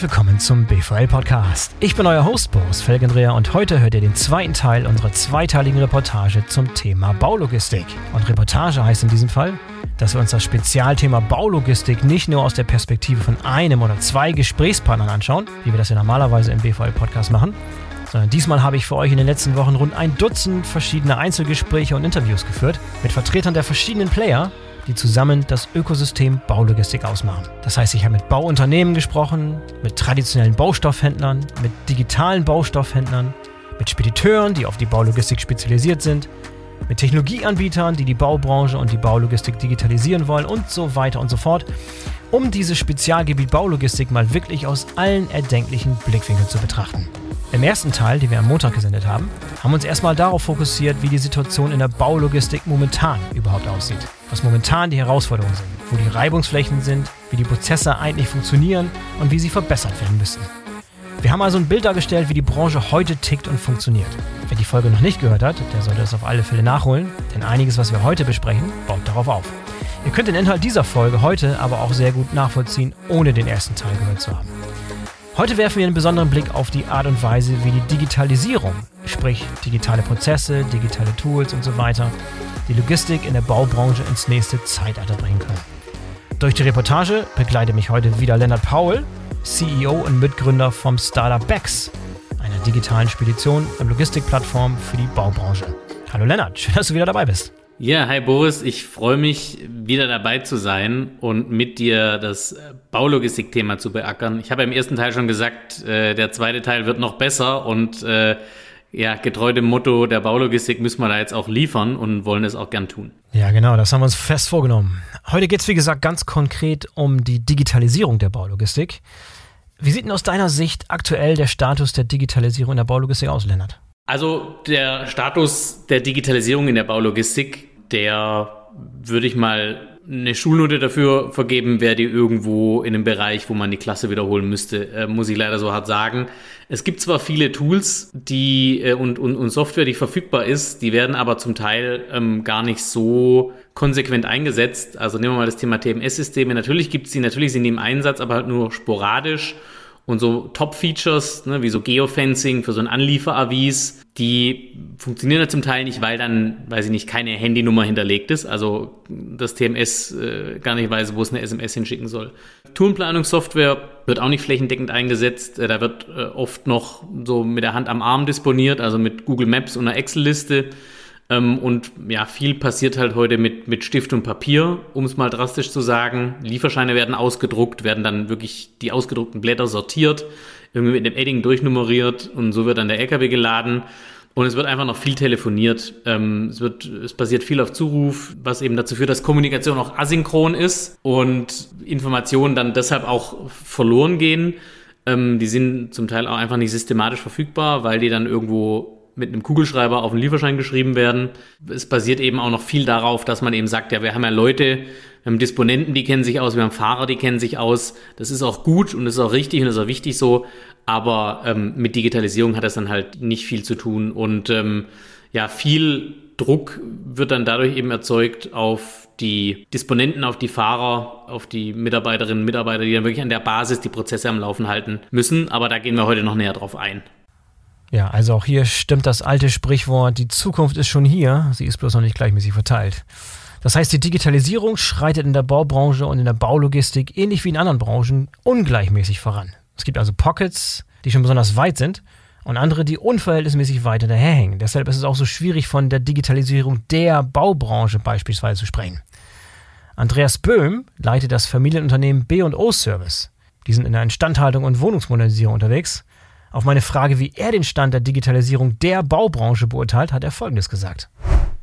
Herzlich willkommen zum BVL Podcast. Ich bin euer Host Boris Felgendreher und heute hört ihr den zweiten Teil unserer zweiteiligen Reportage zum Thema Baulogistik. Und Reportage heißt in diesem Fall, dass wir uns das Spezialthema Baulogistik nicht nur aus der Perspektive von einem oder zwei Gesprächspartnern anschauen, wie wir das ja normalerweise im BVL Podcast machen, sondern diesmal habe ich für euch in den letzten Wochen rund ein Dutzend verschiedene Einzelgespräche und Interviews geführt mit Vertretern der verschiedenen Player die zusammen das Ökosystem Baulogistik ausmachen. Das heißt, ich habe mit Bauunternehmen gesprochen, mit traditionellen Baustoffhändlern, mit digitalen Baustoffhändlern, mit Spediteuren, die auf die Baulogistik spezialisiert sind, mit Technologieanbietern, die die Baubranche und die Baulogistik digitalisieren wollen und so weiter und so fort, um dieses Spezialgebiet Baulogistik mal wirklich aus allen erdenklichen Blickwinkeln zu betrachten. Im ersten Teil, den wir am Montag gesendet haben, haben wir uns erstmal darauf fokussiert, wie die Situation in der Baulogistik momentan überhaupt aussieht. Was momentan die Herausforderungen sind, wo die Reibungsflächen sind, wie die Prozesse eigentlich funktionieren und wie sie verbessert werden müssen. Wir haben also ein Bild dargestellt, wie die Branche heute tickt und funktioniert. Wer die Folge noch nicht gehört hat, der sollte es auf alle Fälle nachholen, denn einiges, was wir heute besprechen, baut darauf auf. Ihr könnt den Inhalt dieser Folge heute aber auch sehr gut nachvollziehen, ohne den ersten Teil gehört zu haben. Heute werfen wir einen besonderen Blick auf die Art und Weise, wie die Digitalisierung, sprich digitale Prozesse, digitale Tools und so weiter, die Logistik in der Baubranche ins nächste Zeitalter bringen können. Durch die Reportage begleitet mich heute wieder Lennart Paul, CEO und Mitgründer vom Startup Bex, einer digitalen Spedition und Logistikplattform für die Baubranche. Hallo Lennart, schön, dass du wieder dabei bist. Ja, hi Boris, ich freue mich, wieder dabei zu sein und mit dir das Baulogistik-Thema zu beackern. Ich habe im ersten Teil schon gesagt, äh, der zweite Teil wird noch besser und äh, ja, getreu dem Motto der Baulogistik müssen wir da jetzt auch liefern und wollen es auch gern tun. Ja, genau, das haben wir uns fest vorgenommen. Heute geht es, wie gesagt, ganz konkret um die Digitalisierung der Baulogistik. Wie sieht denn aus deiner Sicht aktuell der Status der Digitalisierung in der Baulogistik aus, Lennart? Also der Status der Digitalisierung in der Baulogistik der würde ich mal eine Schulnote dafür vergeben, wäre die irgendwo in einem Bereich, wo man die Klasse wiederholen müsste, äh, muss ich leider so hart sagen. Es gibt zwar viele Tools, die äh, und, und, und Software, die verfügbar ist, die werden aber zum Teil ähm, gar nicht so konsequent eingesetzt. Also nehmen wir mal das Thema TMS-Systeme. Natürlich gibt es die, natürlich sind die im Einsatz, aber halt nur sporadisch. Und so Top-Features, ne, wie so Geofencing für so ein Anlieferavis, die funktionieren ja zum Teil nicht, weil dann, weiß ich nicht, keine Handynummer hinterlegt ist. Also das TMS äh, gar nicht weiß, wo es eine SMS hinschicken soll. Tourenplanungssoftware wird auch nicht flächendeckend eingesetzt. Äh, da wird äh, oft noch so mit der Hand am Arm disponiert, also mit Google Maps und einer Excel-Liste. Ähm, und ja, viel passiert halt heute mit, mit Stift und Papier, um es mal drastisch zu sagen. Lieferscheine werden ausgedruckt, werden dann wirklich die ausgedruckten Blätter sortiert, irgendwie mit dem Edding durchnummeriert und so wird dann der LKW geladen. Und es wird einfach noch viel telefoniert. Ähm, es, wird, es basiert viel auf Zuruf, was eben dazu führt, dass Kommunikation auch asynchron ist und Informationen dann deshalb auch verloren gehen. Ähm, die sind zum Teil auch einfach nicht systematisch verfügbar, weil die dann irgendwo mit einem Kugelschreiber auf einen Lieferschein geschrieben werden. Es basiert eben auch noch viel darauf, dass man eben sagt, ja, wir haben ja Leute, wir haben Disponenten, die kennen sich aus, wir haben Fahrer, die kennen sich aus. Das ist auch gut und ist auch richtig und ist auch wichtig so. Aber ähm, mit Digitalisierung hat das dann halt nicht viel zu tun. Und ähm, ja, viel Druck wird dann dadurch eben erzeugt auf die Disponenten, auf die Fahrer, auf die Mitarbeiterinnen und Mitarbeiter, die dann wirklich an der Basis die Prozesse am Laufen halten müssen. Aber da gehen wir heute noch näher drauf ein. Ja, also auch hier stimmt das alte Sprichwort, die Zukunft ist schon hier, sie ist bloß noch nicht gleichmäßig verteilt. Das heißt, die Digitalisierung schreitet in der Baubranche und in der Baulogistik ähnlich wie in anderen Branchen ungleichmäßig voran. Es gibt also Pockets, die schon besonders weit sind und andere, die unverhältnismäßig weit hinterherhängen. Deshalb ist es auch so schwierig, von der Digitalisierung der Baubranche beispielsweise zu sprechen. Andreas Böhm leitet das Familienunternehmen B&O Service. Die sind in der Instandhaltung und Wohnungsmodernisierung unterwegs auf meine Frage, wie er den Stand der Digitalisierung der Baubranche beurteilt, hat er Folgendes gesagt.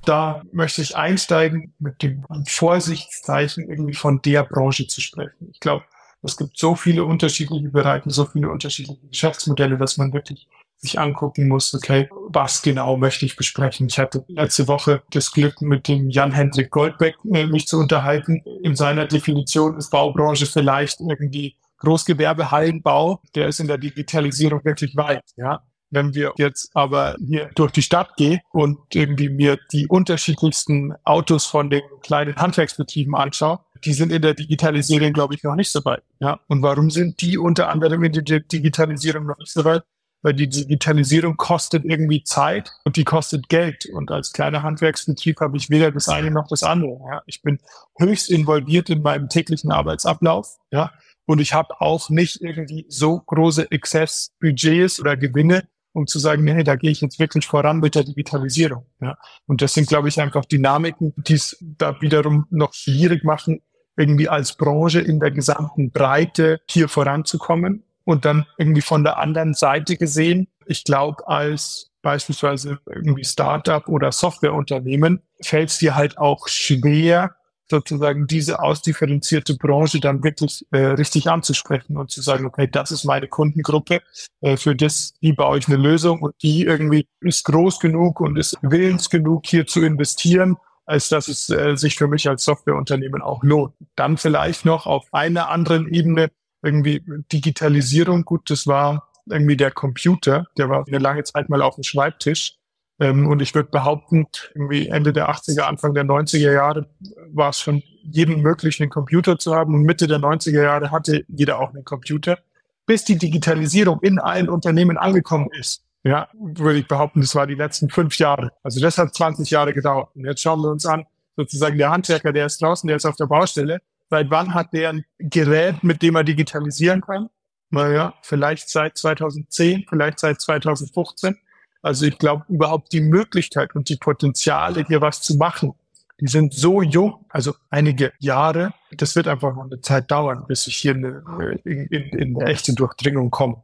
Da möchte ich einsteigen mit dem Vorsichtszeichen irgendwie von der Branche zu sprechen. Ich glaube, es gibt so viele unterschiedliche Bereiche, so viele unterschiedliche Geschäftsmodelle, dass man wirklich sich angucken muss, okay, was genau möchte ich besprechen. Ich hatte letzte Woche das Glück, mit dem Jan-Hendrik Goldbeck äh, mich zu unterhalten. In seiner Definition ist Baubranche vielleicht irgendwie Großgewerbehallenbau, der ist in der Digitalisierung wirklich weit, ja. Wenn wir jetzt aber hier durch die Stadt gehen und irgendwie mir die unterschiedlichsten Autos von den kleinen Handwerksbetrieben anschaue, die sind in der Digitalisierung, glaube ich, noch nicht so weit. Ja, und warum sind die unter anderem in der Digitalisierung noch nicht so weit? Weil die Digitalisierung kostet irgendwie Zeit und die kostet Geld. Und als kleiner Handwerksbetrieb habe ich weder das eine noch das andere. Ja, ich bin höchst involviert in meinem täglichen Arbeitsablauf. Ja, und ich habe auch nicht irgendwie so große Exzessbudgets oder Gewinne, um zu sagen, nee, da gehe ich jetzt wirklich voran mit der Digitalisierung. Ja. Und das sind, glaube ich, einfach Dynamiken, die es da wiederum noch schwierig machen, irgendwie als Branche in der gesamten Breite hier voranzukommen. Und dann irgendwie von der anderen Seite gesehen, ich glaube, als beispielsweise irgendwie Startup oder Softwareunternehmen fällt es dir halt auch schwer, sozusagen diese ausdifferenzierte Branche dann wirklich äh, richtig anzusprechen und zu sagen, okay, das ist meine Kundengruppe, äh, für das, die baue ich eine Lösung und die irgendwie ist groß genug und ist willens genug, hier zu investieren, als dass es äh, sich für mich als Softwareunternehmen auch lohnt. Dann vielleicht noch auf einer anderen Ebene irgendwie Digitalisierung. Gut, das war irgendwie der Computer, der war eine lange Zeit mal auf dem Schreibtisch. Ähm, und ich würde behaupten, irgendwie Ende der 80er, Anfang der 90er Jahre war es schon jedem möglich, einen Computer zu haben. Und Mitte der 90er Jahre hatte jeder auch einen Computer. Bis die Digitalisierung in allen Unternehmen angekommen ist, ja, würde ich behaupten, das war die letzten fünf Jahre. Also das hat 20 Jahre gedauert. Und jetzt schauen wir uns an, sozusagen der Handwerker, der ist draußen, der ist auf der Baustelle. Seit wann hat der ein Gerät, mit dem er digitalisieren kann? Naja, vielleicht seit 2010, vielleicht seit 2015. Also ich glaube überhaupt die Möglichkeit und die Potenziale, hier was zu machen, die sind so jung, also einige Jahre. Das wird einfach noch eine Zeit dauern, bis ich hier eine, in, in, in eine echte Durchdringung komme.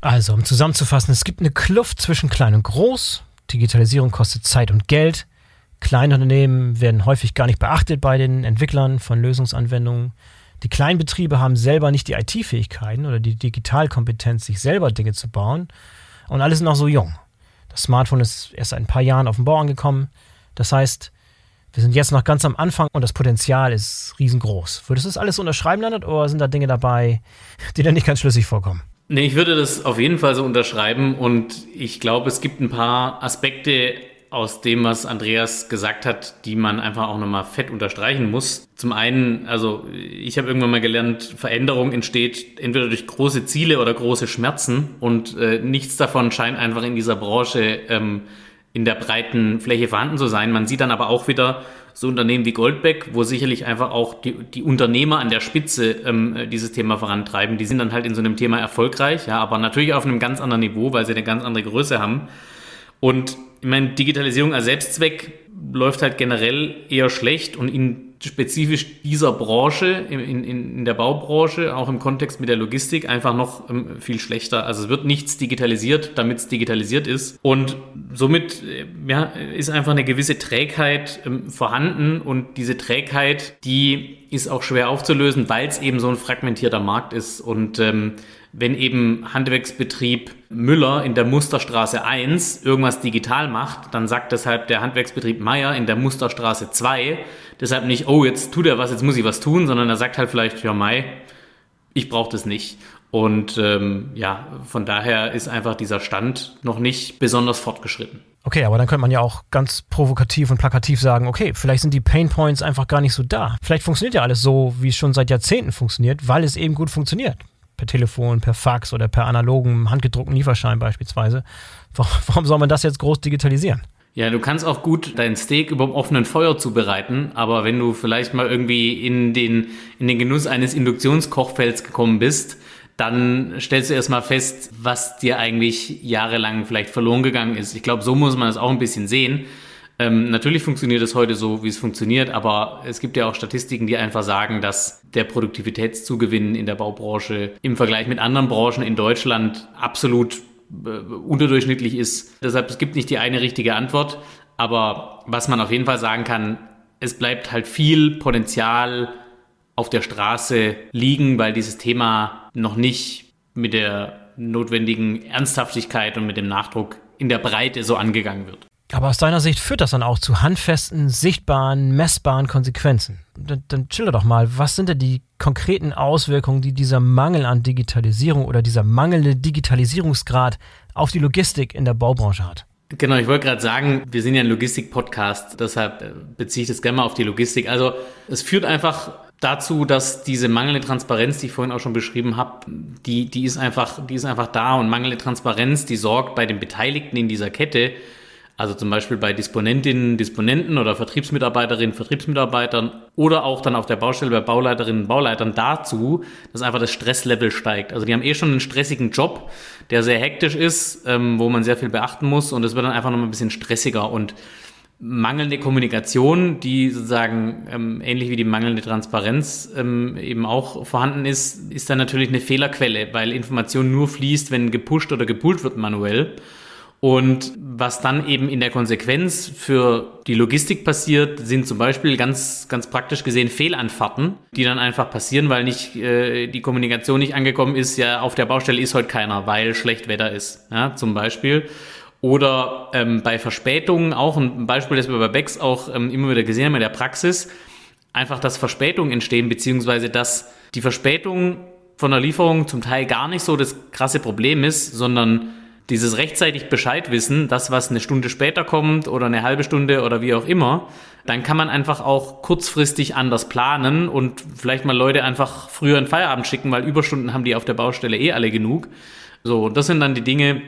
Also, um zusammenzufassen, es gibt eine Kluft zwischen klein und groß. Digitalisierung kostet Zeit und Geld. Kleine Unternehmen werden häufig gar nicht beachtet bei den Entwicklern von Lösungsanwendungen. Die Kleinbetriebe haben selber nicht die IT-Fähigkeiten oder die Digitalkompetenz, sich selber Dinge zu bauen. Und alles noch so jung. Das Smartphone ist erst seit ein paar Jahren auf den Bau angekommen. Das heißt, wir sind jetzt noch ganz am Anfang und das Potenzial ist riesengroß. Würdest du das alles unterschreiben, Leonard, oder sind da Dinge dabei, die dir nicht ganz schlüssig vorkommen? Nee, ich würde das auf jeden Fall so unterschreiben und ich glaube, es gibt ein paar Aspekte aus dem, was Andreas gesagt hat, die man einfach auch nochmal fett unterstreichen muss. Zum einen, also ich habe irgendwann mal gelernt, Veränderung entsteht entweder durch große Ziele oder große Schmerzen und äh, nichts davon scheint einfach in dieser Branche ähm, in der breiten Fläche vorhanden zu sein. Man sieht dann aber auch wieder so Unternehmen wie Goldbeck, wo sicherlich einfach auch die, die Unternehmer an der Spitze ähm, dieses Thema vorantreiben. Die sind dann halt in so einem Thema erfolgreich, ja, aber natürlich auf einem ganz anderen Niveau, weil sie eine ganz andere Größe haben. Und ich meine, Digitalisierung als Selbstzweck läuft halt generell eher schlecht und in spezifisch dieser Branche, in, in, in der Baubranche, auch im Kontext mit der Logistik, einfach noch ähm, viel schlechter. Also es wird nichts digitalisiert, damit es digitalisiert ist. Und somit äh, ja, ist einfach eine gewisse Trägheit ähm, vorhanden und diese Trägheit, die ist auch schwer aufzulösen, weil es eben so ein fragmentierter Markt ist. Und ähm, wenn eben Handwerksbetrieb Müller in der Musterstraße 1 irgendwas digital macht, dann sagt deshalb der Handwerksbetrieb Meier in der Musterstraße 2 deshalb nicht, oh, jetzt tut er was, jetzt muss ich was tun, sondern er sagt halt vielleicht, ja, Mai, ich brauche das nicht. Und ähm, ja, von daher ist einfach dieser Stand noch nicht besonders fortgeschritten. Okay, aber dann könnte man ja auch ganz provokativ und plakativ sagen, okay, vielleicht sind die Pain Points einfach gar nicht so da. Vielleicht funktioniert ja alles so, wie es schon seit Jahrzehnten funktioniert, weil es eben gut funktioniert per Telefon, per Fax oder per analogen, handgedruckten Lieferschein beispielsweise. Warum soll man das jetzt groß digitalisieren? Ja, du kannst auch gut dein Steak über dem offenen Feuer zubereiten, aber wenn du vielleicht mal irgendwie in den, in den Genuss eines Induktionskochfelds gekommen bist, dann stellst du erstmal fest, was dir eigentlich jahrelang vielleicht verloren gegangen ist. Ich glaube, so muss man es auch ein bisschen sehen. Ähm, natürlich funktioniert es heute so, wie es funktioniert, aber es gibt ja auch Statistiken, die einfach sagen, dass der Produktivitätszugewinn in der Baubranche im Vergleich mit anderen Branchen in Deutschland absolut äh, unterdurchschnittlich ist. Deshalb es gibt nicht die eine richtige Antwort, aber was man auf jeden Fall sagen kann, es bleibt halt viel Potenzial auf der Straße liegen, weil dieses Thema noch nicht mit der notwendigen Ernsthaftigkeit und mit dem Nachdruck in der Breite so angegangen wird. Aber aus deiner Sicht führt das dann auch zu handfesten, sichtbaren, messbaren Konsequenzen. Dann, dann schilder doch mal, was sind denn die konkreten Auswirkungen, die dieser Mangel an Digitalisierung oder dieser mangelnde Digitalisierungsgrad auf die Logistik in der Baubranche hat? Genau, ich wollte gerade sagen, wir sind ja ein Logistik-Podcast, deshalb äh, beziehe ich das gerne mal auf die Logistik. Also es führt einfach dazu, dass diese mangelnde Transparenz, die ich vorhin auch schon beschrieben habe, die, die ist einfach, die ist einfach da und mangelnde Transparenz, die sorgt bei den Beteiligten in dieser Kette, also zum Beispiel bei Disponentinnen, Disponenten oder Vertriebsmitarbeiterinnen, Vertriebsmitarbeitern oder auch dann auf der Baustelle bei Bauleiterinnen, Bauleitern dazu, dass einfach das Stresslevel steigt. Also die haben eh schon einen stressigen Job, der sehr hektisch ist, ähm, wo man sehr viel beachten muss und es wird dann einfach noch ein bisschen stressiger und mangelnde Kommunikation, die sozusagen ähm, ähnlich wie die mangelnde Transparenz ähm, eben auch vorhanden ist, ist dann natürlich eine Fehlerquelle, weil Information nur fließt, wenn gepusht oder gepult wird manuell. Und was dann eben in der Konsequenz für die Logistik passiert, sind zum Beispiel ganz, ganz praktisch gesehen Fehlanfahrten, die dann einfach passieren, weil nicht äh, die Kommunikation nicht angekommen ist, ja, auf der Baustelle ist heute keiner, weil schlecht Wetter ist, ja, zum Beispiel. Oder ähm, bei Verspätungen auch ein Beispiel, das wir bei Becks auch ähm, immer wieder gesehen haben in der Praxis, einfach, dass Verspätungen entstehen, beziehungsweise dass die Verspätung von der Lieferung zum Teil gar nicht so das krasse Problem ist, sondern dieses rechtzeitig Bescheid wissen, das, was eine Stunde später kommt oder eine halbe Stunde oder wie auch immer, dann kann man einfach auch kurzfristig anders planen und vielleicht mal Leute einfach früher in Feierabend schicken, weil Überstunden haben die auf der Baustelle eh alle genug. So, und das sind dann die Dinge,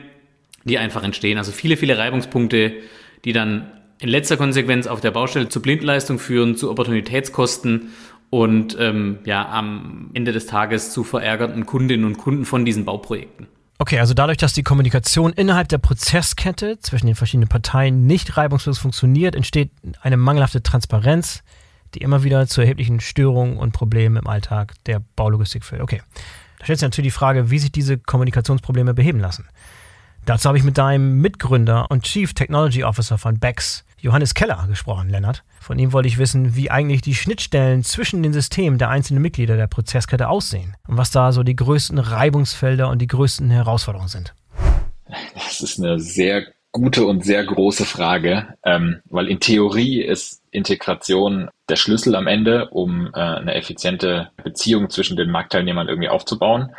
die einfach entstehen. Also viele, viele Reibungspunkte, die dann in letzter Konsequenz auf der Baustelle zu Blindleistung führen, zu Opportunitätskosten und ähm, ja, am Ende des Tages zu verärgerten Kundinnen und Kunden von diesen Bauprojekten. Okay, also dadurch, dass die Kommunikation innerhalb der Prozesskette zwischen den verschiedenen Parteien nicht reibungslos funktioniert, entsteht eine mangelhafte Transparenz, die immer wieder zu erheblichen Störungen und Problemen im Alltag der Baulogistik führt. Okay, da stellt sich natürlich die Frage, wie sich diese Kommunikationsprobleme beheben lassen. Dazu habe ich mit deinem Mitgründer und Chief Technology Officer von Bex, Johannes Keller, gesprochen, Lennart. Von ihm wollte ich wissen, wie eigentlich die Schnittstellen zwischen den Systemen der einzelnen Mitglieder der Prozesskette aussehen und was da so die größten Reibungsfelder und die größten Herausforderungen sind. Das ist eine sehr gute und sehr große Frage, ähm, weil in Theorie ist Integration der Schlüssel am Ende, um äh, eine effiziente Beziehung zwischen den Marktteilnehmern irgendwie aufzubauen.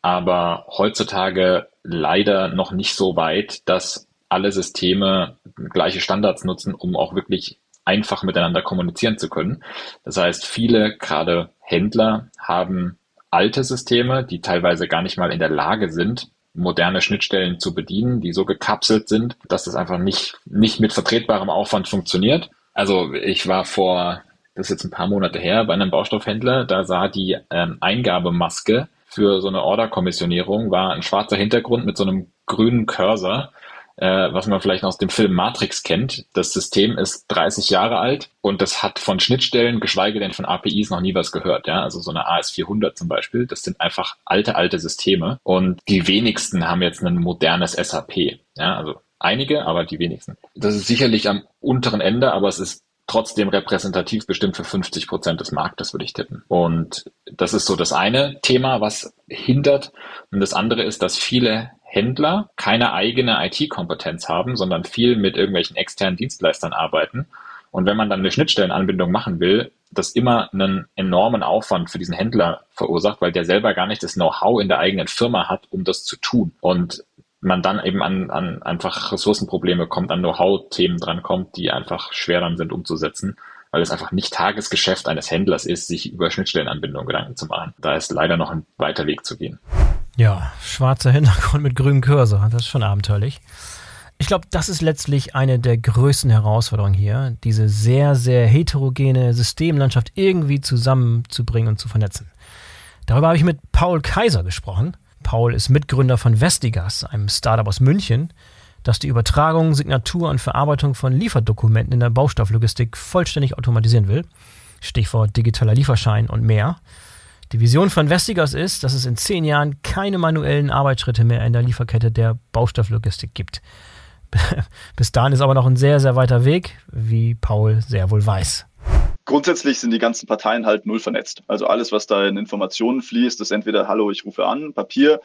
Aber heutzutage leider noch nicht so weit, dass alle Systeme gleiche Standards nutzen, um auch wirklich einfach miteinander kommunizieren zu können. Das heißt, viele, gerade Händler, haben alte Systeme, die teilweise gar nicht mal in der Lage sind, moderne Schnittstellen zu bedienen, die so gekapselt sind, dass das einfach nicht, nicht mit vertretbarem Aufwand funktioniert. Also ich war vor, das ist jetzt ein paar Monate her, bei einem Baustoffhändler, da sah die ähm, Eingabemaske für so eine Order-Kommissionierung war ein schwarzer Hintergrund mit so einem grünen Cursor, äh, was man vielleicht aus dem Film Matrix kennt. Das System ist 30 Jahre alt und das hat von Schnittstellen, geschweige denn von APIs, noch nie was gehört. Ja, also so eine AS400 zum Beispiel. Das sind einfach alte, alte Systeme und die wenigsten haben jetzt ein modernes SAP. Ja, also einige, aber die wenigsten. Das ist sicherlich am unteren Ende, aber es ist trotzdem repräsentativ bestimmt für 50 Prozent des Marktes, würde ich tippen. Und das ist so das eine Thema, was hindert. Und das andere ist, dass viele Händler keine eigene IT-Kompetenz haben, sondern viel mit irgendwelchen externen Dienstleistern arbeiten. Und wenn man dann eine Schnittstellenanbindung machen will, das immer einen enormen Aufwand für diesen Händler verursacht, weil der selber gar nicht das Know-how in der eigenen Firma hat, um das zu tun. Und man dann eben an, an einfach Ressourcenprobleme kommt, an Know-how-Themen drankommt, die einfach schwer dann sind umzusetzen, weil es einfach nicht Tagesgeschäft eines Händlers ist, sich über Schnittstellenanbindung Gedanken zu machen. Da ist leider noch ein weiter Weg zu gehen. Ja, schwarzer Hintergrund mit grünem Cursor, das ist schon abenteuerlich. Ich glaube, das ist letztlich eine der größten Herausforderungen hier, diese sehr, sehr heterogene Systemlandschaft irgendwie zusammenzubringen und zu vernetzen. Darüber habe ich mit Paul Kaiser gesprochen. Paul ist Mitgründer von Vestigas, einem Startup aus München, das die Übertragung, Signatur und Verarbeitung von Lieferdokumenten in der Baustofflogistik vollständig automatisieren will. Stichwort digitaler Lieferschein und mehr. Die Vision von Vestigas ist, dass es in zehn Jahren keine manuellen Arbeitsschritte mehr in der Lieferkette der Baustofflogistik gibt. Bis dahin ist aber noch ein sehr, sehr weiter Weg, wie Paul sehr wohl weiß grundsätzlich sind die ganzen Parteien halt null vernetzt. Also alles, was da in Informationen fließt, ist entweder Hallo, ich rufe an, Papier,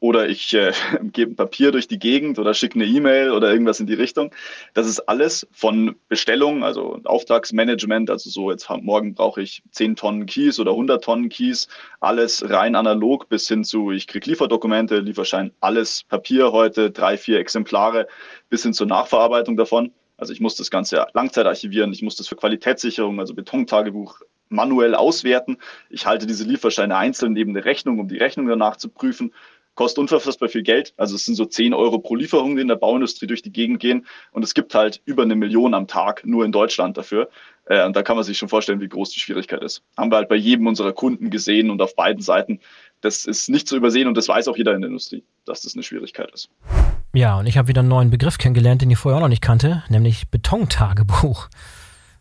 oder ich äh, gebe ein Papier durch die Gegend oder schicke eine E-Mail oder irgendwas in die Richtung. Das ist alles von Bestellung, also Auftragsmanagement, also so jetzt morgen brauche ich 10 Tonnen Keys oder 100 Tonnen Keys, alles rein analog bis hin zu, ich kriege Lieferdokumente, Lieferschein, alles Papier heute, drei, vier Exemplare bis hin zur Nachverarbeitung davon. Also ich muss das Ganze Langzeit archivieren, ich muss das für Qualitätssicherung, also Betontagebuch manuell auswerten. Ich halte diese Lieferscheine einzeln neben der Rechnung, um die Rechnung danach zu prüfen kostet unfassbar viel Geld. Also es sind so 10 Euro pro Lieferung, die in der Bauindustrie durch die Gegend gehen. Und es gibt halt über eine Million am Tag nur in Deutschland dafür. Äh, und da kann man sich schon vorstellen, wie groß die Schwierigkeit ist. Haben wir halt bei jedem unserer Kunden gesehen und auf beiden Seiten. Das ist nicht zu übersehen und das weiß auch jeder in der Industrie, dass das eine Schwierigkeit ist. Ja, und ich habe wieder einen neuen Begriff kennengelernt, den ich vorher auch noch nicht kannte, nämlich Betontagebuch.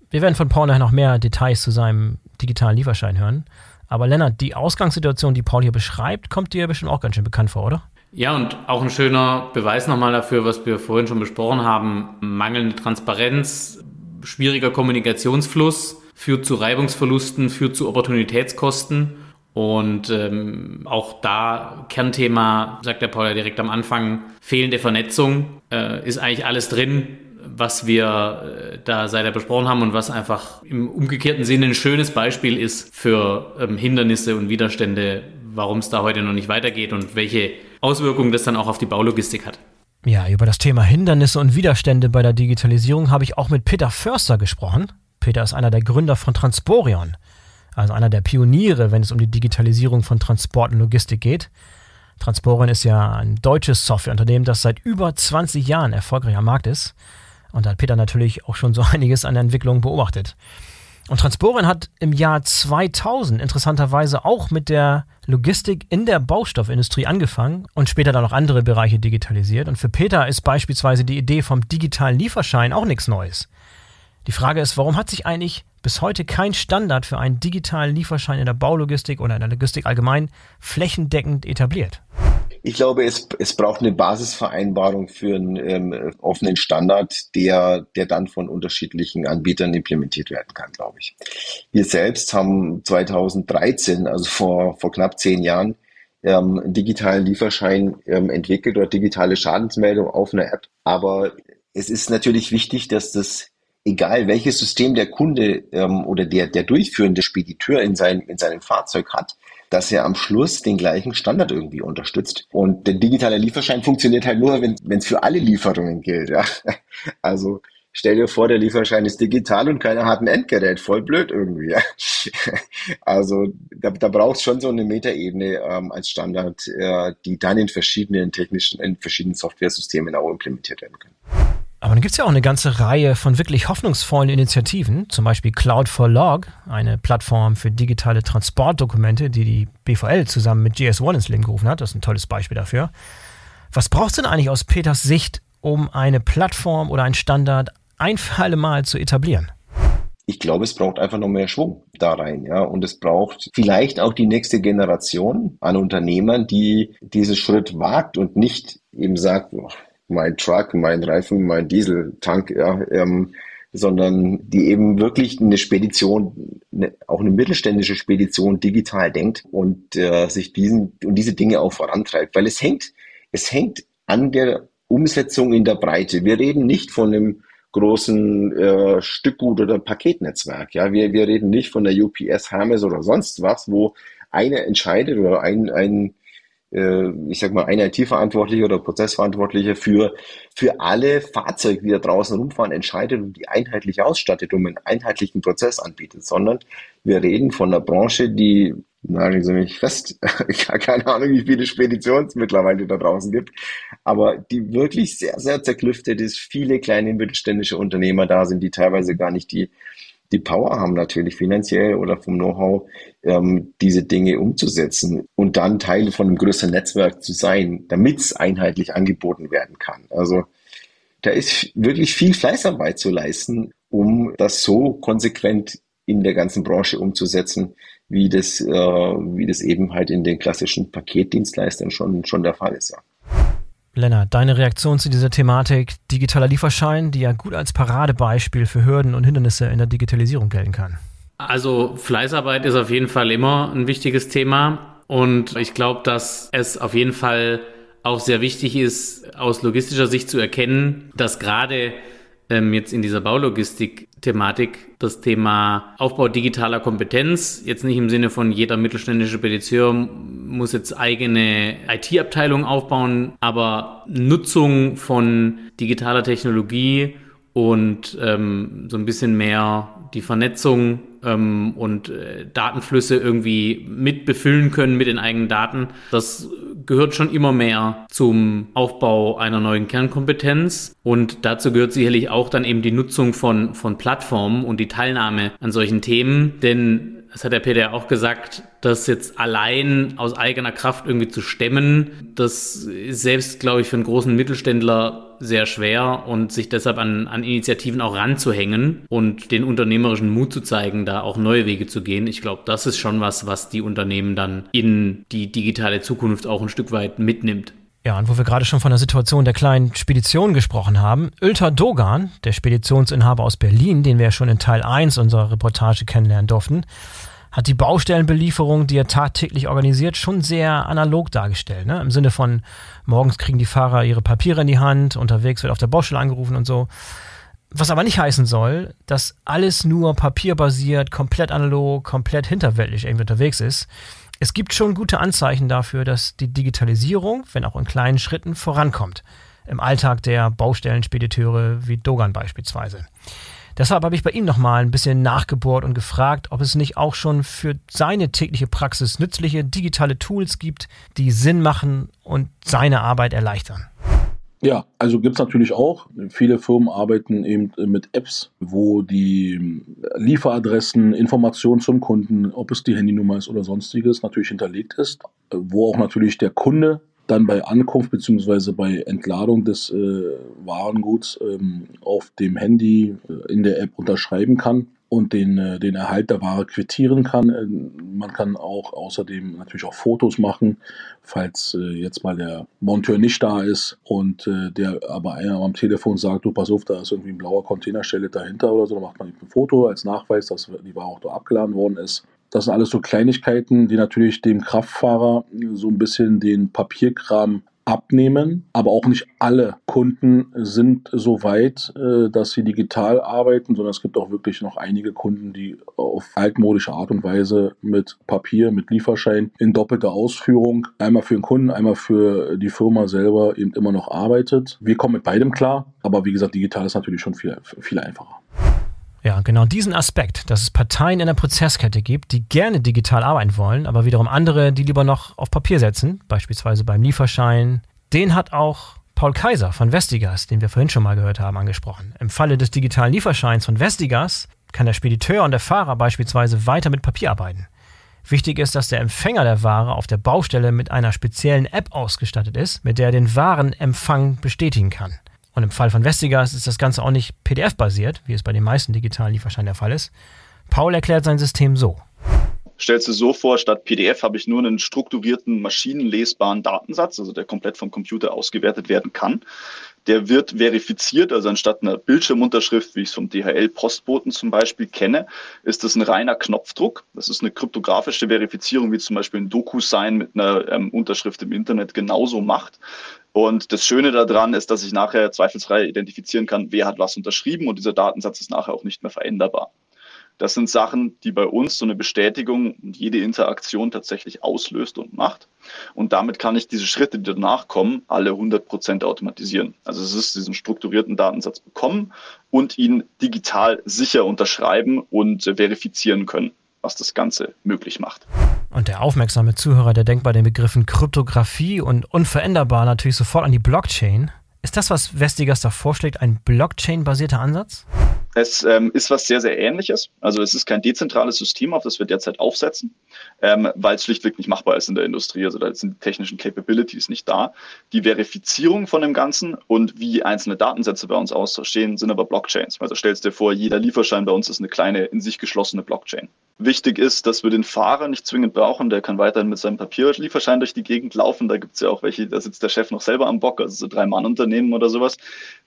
Wir werden von Paul nachher noch mehr Details zu seinem digitalen Lieferschein hören. Aber Lennart, die Ausgangssituation, die Paul hier beschreibt, kommt dir bestimmt auch ganz schön bekannt vor, oder? Ja, und auch ein schöner Beweis nochmal dafür, was wir vorhin schon besprochen haben. Mangelnde Transparenz, schwieriger Kommunikationsfluss führt zu Reibungsverlusten, führt zu Opportunitätskosten. Und ähm, auch da Kernthema, sagt der Paul ja direkt am Anfang, fehlende Vernetzung, äh, ist eigentlich alles drin was wir äh, da seither besprochen haben und was einfach im umgekehrten Sinne ein schönes Beispiel ist für ähm, Hindernisse und Widerstände, warum es da heute noch nicht weitergeht und welche Auswirkungen das dann auch auf die Baulogistik hat. Ja, über das Thema Hindernisse und Widerstände bei der Digitalisierung habe ich auch mit Peter Förster gesprochen. Peter ist einer der Gründer von Transporion, also einer der Pioniere, wenn es um die Digitalisierung von Transport und Logistik geht. Transporion ist ja ein deutsches Softwareunternehmen, das seit über 20 Jahren erfolgreich am Markt ist. Und da hat Peter natürlich auch schon so einiges an der Entwicklung beobachtet. Und Transporin hat im Jahr 2000 interessanterweise auch mit der Logistik in der Baustoffindustrie angefangen und später dann noch andere Bereiche digitalisiert. Und für Peter ist beispielsweise die Idee vom digitalen Lieferschein auch nichts Neues. Die Frage ist, warum hat sich eigentlich bis heute kein Standard für einen digitalen Lieferschein in der Baulogistik oder in der Logistik allgemein flächendeckend etabliert? Ich glaube, es, es braucht eine Basisvereinbarung für einen ähm, offenen Standard, der, der dann von unterschiedlichen Anbietern implementiert werden kann, glaube ich. Wir selbst haben 2013, also vor, vor knapp zehn Jahren, ähm, einen digitalen Lieferschein ähm, entwickelt oder digitale Schadensmeldung auf einer App. Aber es ist natürlich wichtig, dass das egal welches System der Kunde ähm, oder der, der durchführende Spediteur in, sein, in seinem Fahrzeug hat, dass er am Schluss den gleichen Standard irgendwie unterstützt. Und der digitale Lieferschein funktioniert halt nur, wenn es für alle Lieferungen gilt. Ja? Also stell dir vor, der Lieferschein ist digital und keiner hat ein Endgerät. Voll blöd irgendwie. Ja? Also da, da braucht es schon so eine Metaebene ähm, als Standard, äh, die dann in verschiedenen technischen, in verschiedenen Software-Systemen auch implementiert werden können. Aber dann gibt es ja auch eine ganze Reihe von wirklich hoffnungsvollen Initiativen, zum Beispiel Cloud for Log, eine Plattform für digitale Transportdokumente, die die BVL zusammen mit GS1 ins Leben gerufen hat. Das ist ein tolles Beispiel dafür. Was braucht es denn eigentlich aus Peters Sicht, um eine Plattform oder einen Standard ein für alle Mal zu etablieren? Ich glaube, es braucht einfach noch mehr Schwung da rein, ja. Und es braucht vielleicht auch die nächste Generation an Unternehmern, die diesen Schritt wagt und nicht eben sagt, mein Truck, mein Reifen, mein Dieseltank, ja, ähm, sondern die eben wirklich eine Spedition, eine, auch eine mittelständische Spedition digital denkt und äh, sich diesen und diese Dinge auch vorantreibt, weil es hängt, es hängt an der Umsetzung in der Breite. Wir reden nicht von einem großen äh, Stückgut oder Paketnetzwerk. Ja, wir, wir reden nicht von der UPS, Hermes oder sonst was, wo einer entscheidet oder ein, ein ich sag mal, ein IT-Verantwortlicher oder Prozessverantwortlicher für, für alle Fahrzeuge, die da draußen rumfahren, entscheidet und die einheitlich ausstattet und einen einheitlichen Prozess anbietet, sondern wir reden von einer Branche, die, nageln Sie mich fest, keine Ahnung, wie viele Speditionen es mittlerweile da draußen gibt, aber die wirklich sehr, sehr zerklüftet ist, viele kleine mittelständische Unternehmer da sind, die teilweise gar nicht die die Power haben natürlich finanziell oder vom Know-how, ähm, diese Dinge umzusetzen und dann Teil von einem größeren Netzwerk zu sein, damit es einheitlich angeboten werden kann. Also da ist wirklich viel Fleißarbeit zu leisten, um das so konsequent in der ganzen Branche umzusetzen, wie das, äh, wie das eben halt in den klassischen Paketdienstleistern schon, schon der Fall ist. Ja. Lennart, deine Reaktion zu dieser Thematik digitaler Lieferschein, die ja gut als Paradebeispiel für Hürden und Hindernisse in der Digitalisierung gelten kann. Also Fleißarbeit ist auf jeden Fall immer ein wichtiges Thema und ich glaube, dass es auf jeden Fall auch sehr wichtig ist, aus logistischer Sicht zu erkennen, dass gerade ähm, jetzt in dieser Baulogistik-Thematik das Thema Aufbau digitaler Kompetenz, jetzt nicht im Sinne von jeder mittelständische Spediteur muss jetzt eigene IT-Abteilung aufbauen, aber Nutzung von digitaler Technologie und ähm, so ein bisschen mehr die Vernetzung ähm, und äh, Datenflüsse irgendwie mit befüllen können mit den eigenen Daten. Das gehört schon immer mehr zum Aufbau einer neuen Kernkompetenz. Und dazu gehört sicherlich auch dann eben die Nutzung von, von Plattformen und die Teilnahme an solchen Themen. Denn das hat der Peter ja auch gesagt, das jetzt allein aus eigener Kraft irgendwie zu stemmen, das ist selbst, glaube ich, für einen großen Mittelständler sehr schwer und sich deshalb an, an Initiativen auch ranzuhängen und den unternehmerischen Mut zu zeigen, da auch neue Wege zu gehen. Ich glaube, das ist schon was, was die Unternehmen dann in die digitale Zukunft auch ein Stück weit mitnimmt. Ja, und wo wir gerade schon von der Situation der kleinen Spedition gesprochen haben, Ülter Dogan, der Speditionsinhaber aus Berlin, den wir ja schon in Teil 1 unserer Reportage kennenlernen durften, hat die Baustellenbelieferung, die er tagtäglich organisiert, schon sehr analog dargestellt. Ne? Im Sinne von, morgens kriegen die Fahrer ihre Papiere in die Hand, unterwegs wird auf der Baustelle angerufen und so. Was aber nicht heißen soll, dass alles nur papierbasiert, komplett analog, komplett hinterweltlich irgendwie unterwegs ist. Es gibt schon gute Anzeichen dafür, dass die Digitalisierung, wenn auch in kleinen Schritten, vorankommt. Im Alltag der Baustellenspediteure wie Dogan beispielsweise. Deshalb habe ich bei ihm nochmal ein bisschen nachgebohrt und gefragt, ob es nicht auch schon für seine tägliche Praxis nützliche digitale Tools gibt, die Sinn machen und seine Arbeit erleichtern. Ja, also gibt es natürlich auch. Viele Firmen arbeiten eben mit Apps, wo die Lieferadressen, Informationen zum Kunden, ob es die Handynummer ist oder sonstiges, natürlich hinterlegt ist, wo auch natürlich der Kunde dann bei Ankunft bzw. bei Entladung des äh, Warenguts ähm, auf dem Handy äh, in der App unterschreiben kann und den, äh, den Erhalt der Ware quittieren kann. Äh, man kann auch außerdem natürlich auch Fotos machen, falls äh, jetzt mal der Monteur nicht da ist und äh, der aber einer am Telefon sagt, du pass auf, da ist irgendwie ein blauer Containerstelle dahinter oder so, dann macht man ein Foto als Nachweis, dass die Ware auch da abgeladen worden ist. Das sind alles so Kleinigkeiten, die natürlich dem Kraftfahrer so ein bisschen den Papierkram abnehmen. Aber auch nicht alle Kunden sind so weit, äh, dass sie digital arbeiten, sondern es gibt auch wirklich noch einige Kunden, die auf altmodische Art und Weise mit Papier, mit Lieferschein in doppelter Ausführung, einmal für den Kunden, einmal für die Firma selber eben immer noch arbeitet. Wir kommen mit beidem klar, aber wie gesagt, digital ist natürlich schon viel, viel einfacher. Ja, genau diesen Aspekt, dass es Parteien in der Prozesskette gibt, die gerne digital arbeiten wollen, aber wiederum andere, die lieber noch auf Papier setzen, beispielsweise beim Lieferschein, den hat auch Paul Kaiser von Vestigas, den wir vorhin schon mal gehört haben, angesprochen. Im Falle des digitalen Lieferscheins von Vestigas kann der Spediteur und der Fahrer beispielsweise weiter mit Papier arbeiten. Wichtig ist, dass der Empfänger der Ware auf der Baustelle mit einer speziellen App ausgestattet ist, mit der er den Warenempfang bestätigen kann. Und im Fall von Vestigas ist das Ganze auch nicht PDF-basiert, wie es bei den meisten digitalen Lieferscheinen der Fall ist. Paul erklärt sein System so. Stellst du so vor, statt PDF habe ich nur einen strukturierten, maschinenlesbaren Datensatz, also der komplett vom Computer ausgewertet werden kann. Der wird verifiziert, also anstatt einer Bildschirmunterschrift, wie ich es vom DHL-Postboten zum Beispiel kenne, ist das ein reiner Knopfdruck. Das ist eine kryptografische Verifizierung, wie zum Beispiel ein DocuSign mit einer ähm, Unterschrift im Internet genauso macht. Und das Schöne daran ist, dass ich nachher zweifelsfrei identifizieren kann, wer hat was unterschrieben und dieser Datensatz ist nachher auch nicht mehr veränderbar. Das sind Sachen, die bei uns so eine Bestätigung und jede Interaktion tatsächlich auslöst und macht. Und damit kann ich diese Schritte, die danach kommen, alle 100 Prozent automatisieren. Also es ist diesen strukturierten Datensatz bekommen und ihn digital sicher unterschreiben und verifizieren können, was das Ganze möglich macht. Und der aufmerksame Zuhörer, der denkt bei den Begriffen Kryptographie und unveränderbar natürlich sofort an die Blockchain. Ist das, was Vestigas da vorschlägt, ein Blockchain-basierter Ansatz? Es ähm, ist was sehr, sehr Ähnliches. Also es ist kein dezentrales System, auf das wir derzeit aufsetzen, ähm, weil es schlichtweg nicht machbar ist in der Industrie. Also da sind die technischen Capabilities nicht da. Die Verifizierung von dem Ganzen und wie einzelne Datensätze bei uns aussehen, sind aber Blockchains. Also stellst dir vor, jeder Lieferschein bei uns ist eine kleine, in sich geschlossene Blockchain. Wichtig ist, dass wir den Fahrer nicht zwingend brauchen. Der kann weiterhin mit seinem Papierlieferschein durch die Gegend laufen. Da gibt es ja auch welche, da sitzt der Chef noch selber am Bock, also so Drei-Mann-Unternehmen oder sowas.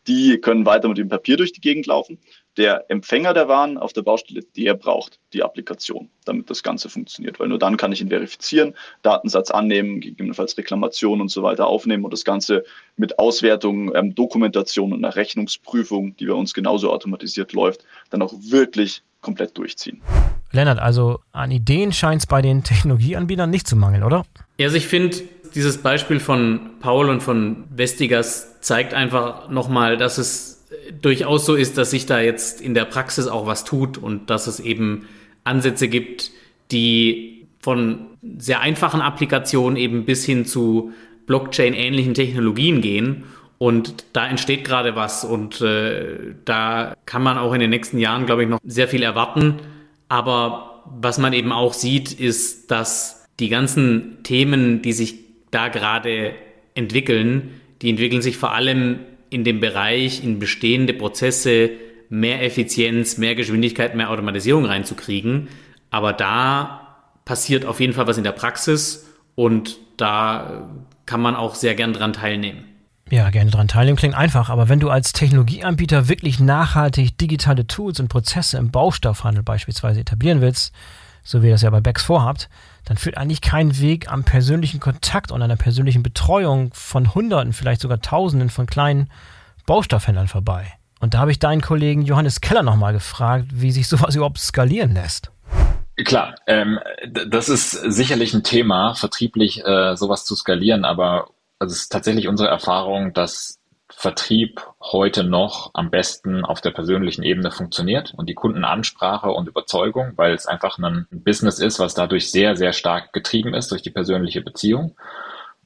Die können weiter mit dem Papier durch die Gegend laufen. Der Empfänger der Waren auf der Baustelle, der braucht die Applikation, damit das Ganze funktioniert. Weil nur dann kann ich ihn verifizieren, Datensatz annehmen, gegebenenfalls Reklamation und so weiter aufnehmen und das Ganze mit Auswertung, ähm, Dokumentation und einer Rechnungsprüfung, die bei uns genauso automatisiert läuft, dann auch wirklich komplett durchziehen. Lennart, also an Ideen scheint es bei den Technologieanbietern nicht zu mangeln, oder? Ja, also ich finde, dieses Beispiel von Paul und von Vestigas zeigt einfach nochmal, dass es durchaus so ist, dass sich da jetzt in der Praxis auch was tut und dass es eben Ansätze gibt, die von sehr einfachen Applikationen eben bis hin zu Blockchain-ähnlichen Technologien gehen. Und da entsteht gerade was und äh, da kann man auch in den nächsten Jahren, glaube ich, noch sehr viel erwarten. Aber was man eben auch sieht, ist, dass die ganzen Themen, die sich da gerade entwickeln, die entwickeln sich vor allem in dem Bereich, in bestehende Prozesse mehr Effizienz, mehr Geschwindigkeit, mehr Automatisierung reinzukriegen. Aber da passiert auf jeden Fall was in der Praxis und da kann man auch sehr gern dran teilnehmen. Ja, gerne dran teilnehmen klingt einfach, aber wenn du als Technologieanbieter wirklich nachhaltig digitale Tools und Prozesse im Baustoffhandel beispielsweise etablieren willst, so wie ihr das ja bei Bex vorhabt, dann führt eigentlich kein Weg am persönlichen Kontakt und einer persönlichen Betreuung von Hunderten, vielleicht sogar Tausenden von kleinen Baustoffhändlern vorbei. Und da habe ich deinen Kollegen Johannes Keller nochmal gefragt, wie sich sowas überhaupt skalieren lässt. Klar, ähm, das ist sicherlich ein Thema, vertrieblich äh, sowas zu skalieren, aber es ist tatsächlich unsere Erfahrung, dass Vertrieb heute noch am besten auf der persönlichen Ebene funktioniert und die Kundenansprache und Überzeugung, weil es einfach ein Business ist, was dadurch sehr, sehr stark getrieben ist durch die persönliche Beziehung.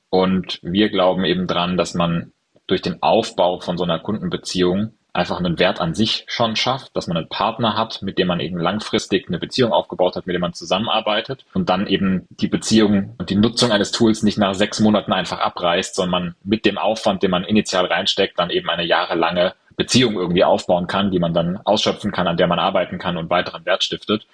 Und wir glauben eben dran, dass man durch den Aufbau von so einer Kundenbeziehung einfach einen Wert an sich schon schafft, dass man einen Partner hat, mit dem man eben langfristig eine Beziehung aufgebaut hat, mit dem man zusammenarbeitet und dann eben die Beziehung und die Nutzung eines Tools nicht nach sechs Monaten einfach abreißt, sondern man mit dem Aufwand, den man initial reinsteckt, dann eben eine jahrelange Beziehung irgendwie aufbauen kann, die man dann ausschöpfen kann, an der man arbeiten kann und weiteren Wert stiftet.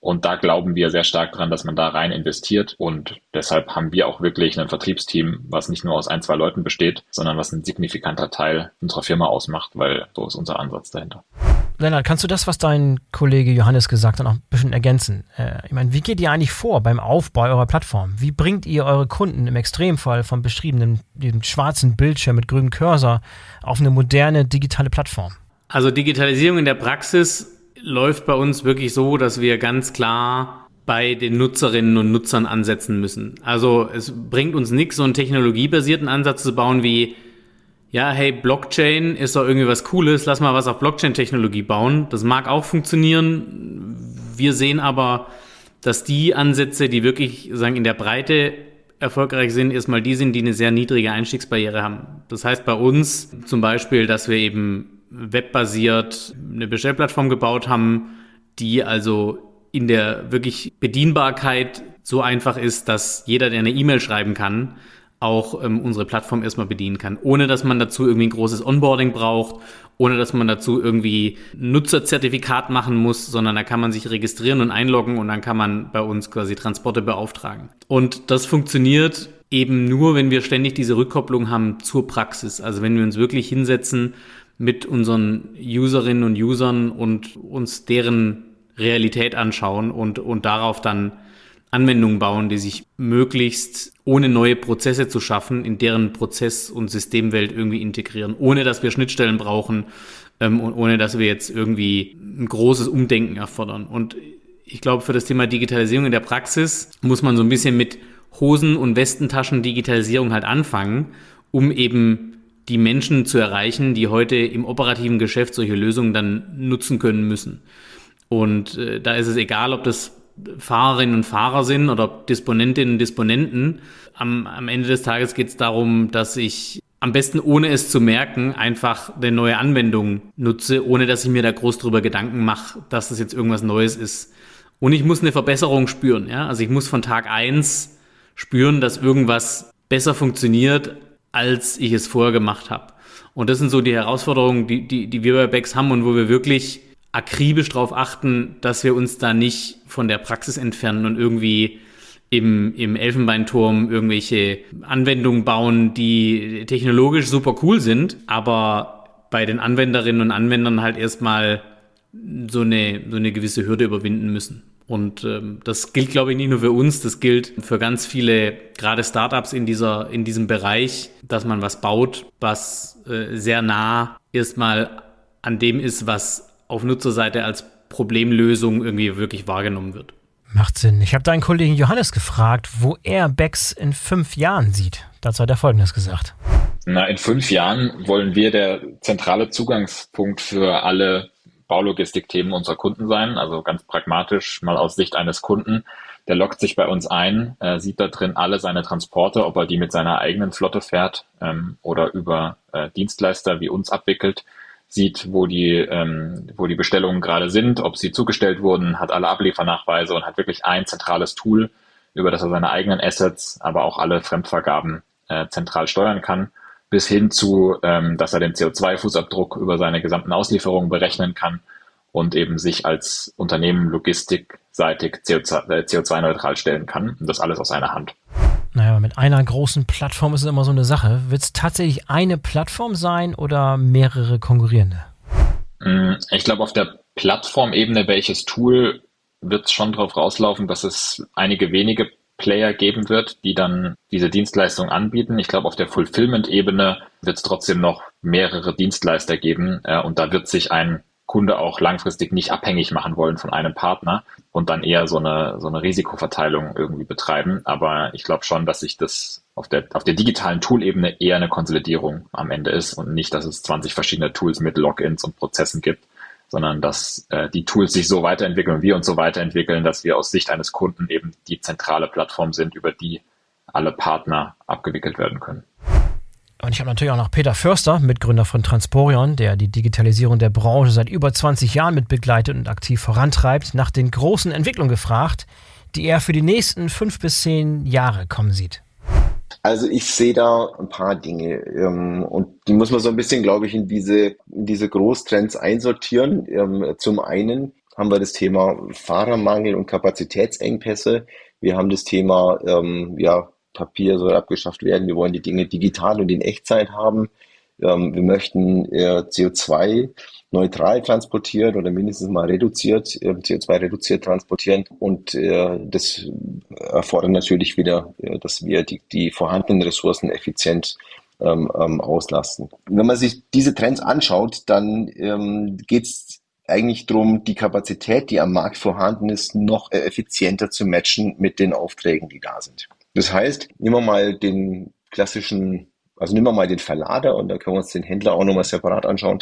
Und da glauben wir sehr stark dran, dass man da rein investiert. Und deshalb haben wir auch wirklich ein Vertriebsteam, was nicht nur aus ein, zwei Leuten besteht, sondern was ein signifikanter Teil unserer Firma ausmacht, weil so ist unser Ansatz dahinter. Lennart, kannst du das, was dein Kollege Johannes gesagt hat, noch ein bisschen ergänzen? Äh, ich meine, wie geht ihr eigentlich vor beim Aufbau eurer Plattform? Wie bringt ihr eure Kunden im Extremfall vom beschriebenen diesem schwarzen Bildschirm mit grünem Cursor auf eine moderne digitale Plattform? Also Digitalisierung in der Praxis läuft bei uns wirklich so, dass wir ganz klar bei den Nutzerinnen und Nutzern ansetzen müssen. Also es bringt uns nichts, so einen technologiebasierten Ansatz zu bauen wie, ja, hey, Blockchain ist doch irgendwie was Cooles, lass mal was auf Blockchain-Technologie bauen. Das mag auch funktionieren. Wir sehen aber, dass die Ansätze, die wirklich sagen, in der Breite erfolgreich sind, erstmal die sind, die eine sehr niedrige Einstiegsbarriere haben. Das heißt bei uns zum Beispiel, dass wir eben webbasiert eine Bestellplattform gebaut haben, die also in der wirklich Bedienbarkeit so einfach ist, dass jeder, der eine E-Mail schreiben kann, auch ähm, unsere Plattform erstmal bedienen kann, ohne dass man dazu irgendwie ein großes Onboarding braucht, ohne dass man dazu irgendwie Nutzerzertifikat machen muss, sondern da kann man sich registrieren und einloggen und dann kann man bei uns quasi Transporte beauftragen. Und das funktioniert eben nur, wenn wir ständig diese Rückkopplung haben zur Praxis. Also wenn wir uns wirklich hinsetzen mit unseren Userinnen und Usern und uns deren Realität anschauen und, und darauf dann Anwendungen bauen, die sich möglichst ohne neue Prozesse zu schaffen, in deren Prozess- und Systemwelt irgendwie integrieren, ohne dass wir Schnittstellen brauchen ähm, und ohne dass wir jetzt irgendwie ein großes Umdenken erfordern. Und ich glaube, für das Thema Digitalisierung in der Praxis muss man so ein bisschen mit Hosen- und Westentaschen Digitalisierung halt anfangen, um eben die Menschen zu erreichen, die heute im operativen Geschäft solche Lösungen dann nutzen können müssen. Und äh, da ist es egal, ob das Fahrerinnen und Fahrer sind oder Disponentinnen und Disponenten. Am, am Ende des Tages geht es darum, dass ich am besten ohne es zu merken einfach eine neue Anwendung nutze, ohne dass ich mir da groß drüber Gedanken mache, dass das jetzt irgendwas Neues ist. Und ich muss eine Verbesserung spüren. Ja? Also ich muss von Tag eins spüren, dass irgendwas besser funktioniert, als ich es vorher gemacht habe. Und das sind so die Herausforderungen, die, die, die wir bei Bex haben und wo wir wirklich akribisch darauf achten, dass wir uns da nicht von der Praxis entfernen und irgendwie im, im Elfenbeinturm irgendwelche Anwendungen bauen, die technologisch super cool sind, aber bei den Anwenderinnen und Anwendern halt erstmal so eine, so eine gewisse Hürde überwinden müssen. Und ähm, das gilt, glaube ich, nicht nur für uns, das gilt für ganz viele, gerade Startups in dieser, in diesem Bereich, dass man was baut, was äh, sehr nah erstmal an dem ist, was auf Nutzerseite als Problemlösung irgendwie wirklich wahrgenommen wird. Macht Sinn. Ich habe deinen Kollegen Johannes gefragt, wo er Bex in fünf Jahren sieht. Dazu hat er Folgendes gesagt. Na, in fünf Jahren wollen wir der zentrale Zugangspunkt für alle Baulogistikthemen unserer Kunden sein. Also ganz pragmatisch mal aus Sicht eines Kunden. Der lockt sich bei uns ein, äh, sieht da drin alle seine Transporte, ob er die mit seiner eigenen Flotte fährt ähm, oder über äh, Dienstleister wie uns abwickelt, sieht, wo die, ähm, wo die Bestellungen gerade sind, ob sie zugestellt wurden, hat alle Abliefernachweise und hat wirklich ein zentrales Tool, über das er seine eigenen Assets, aber auch alle Fremdvergaben äh, zentral steuern kann bis hin zu, ähm, dass er den CO2-Fußabdruck über seine gesamten Auslieferungen berechnen kann und eben sich als Unternehmen logistikseitig CO2-neutral äh, stellen kann. Und das alles aus einer Hand. Naja, mit einer großen Plattform ist es immer so eine Sache. Wird es tatsächlich eine Plattform sein oder mehrere konkurrierende? Mm, ich glaube, auf der Plattformebene, welches Tool, wird es schon darauf rauslaufen, dass es einige wenige Player geben wird, die dann diese Dienstleistung anbieten. Ich glaube, auf der Fulfillment-Ebene wird es trotzdem noch mehrere Dienstleister geben äh, und da wird sich ein Kunde auch langfristig nicht abhängig machen wollen von einem Partner und dann eher so eine, so eine Risikoverteilung irgendwie betreiben. Aber ich glaube schon, dass sich das auf der, auf der digitalen Tool-Ebene eher eine Konsolidierung am Ende ist und nicht, dass es 20 verschiedene Tools mit Logins und Prozessen gibt, sondern dass äh, die Tools sich so weiterentwickeln und wir uns so weiterentwickeln, dass wir aus Sicht eines Kunden eben die zentrale Plattform sind, über die alle Partner abgewickelt werden können. Und ich habe natürlich auch noch Peter Förster, Mitgründer von Transporion, der die Digitalisierung der Branche seit über 20 Jahren mit begleitet und aktiv vorantreibt, nach den großen Entwicklungen gefragt, die er für die nächsten fünf bis zehn Jahre kommen sieht. Also ich sehe da ein paar Dinge ähm, und die muss man so ein bisschen, glaube ich, in diese, in diese Großtrends einsortieren. Ähm, zum einen haben wir das Thema Fahrermangel und Kapazitätsengpässe. Wir haben das Thema, ähm, ja, Papier soll abgeschafft werden. Wir wollen die Dinge digital und in Echtzeit haben. Ähm, wir möchten äh, CO2 neutral transportieren oder mindestens mal reduziert, äh, CO2 reduziert transportieren. Und äh, das erfordert natürlich wieder, äh, dass wir die, die vorhandenen Ressourcen effizient ähm, ähm, auslasten. Wenn man sich diese Trends anschaut, dann ähm, geht es eigentlich darum, die Kapazität, die am Markt vorhanden ist, noch effizienter zu matchen mit den Aufträgen, die da sind. Das heißt, nehmen wir mal den klassischen also nehmen wir mal den Verlader und da können wir uns den Händler auch nochmal separat anschauen.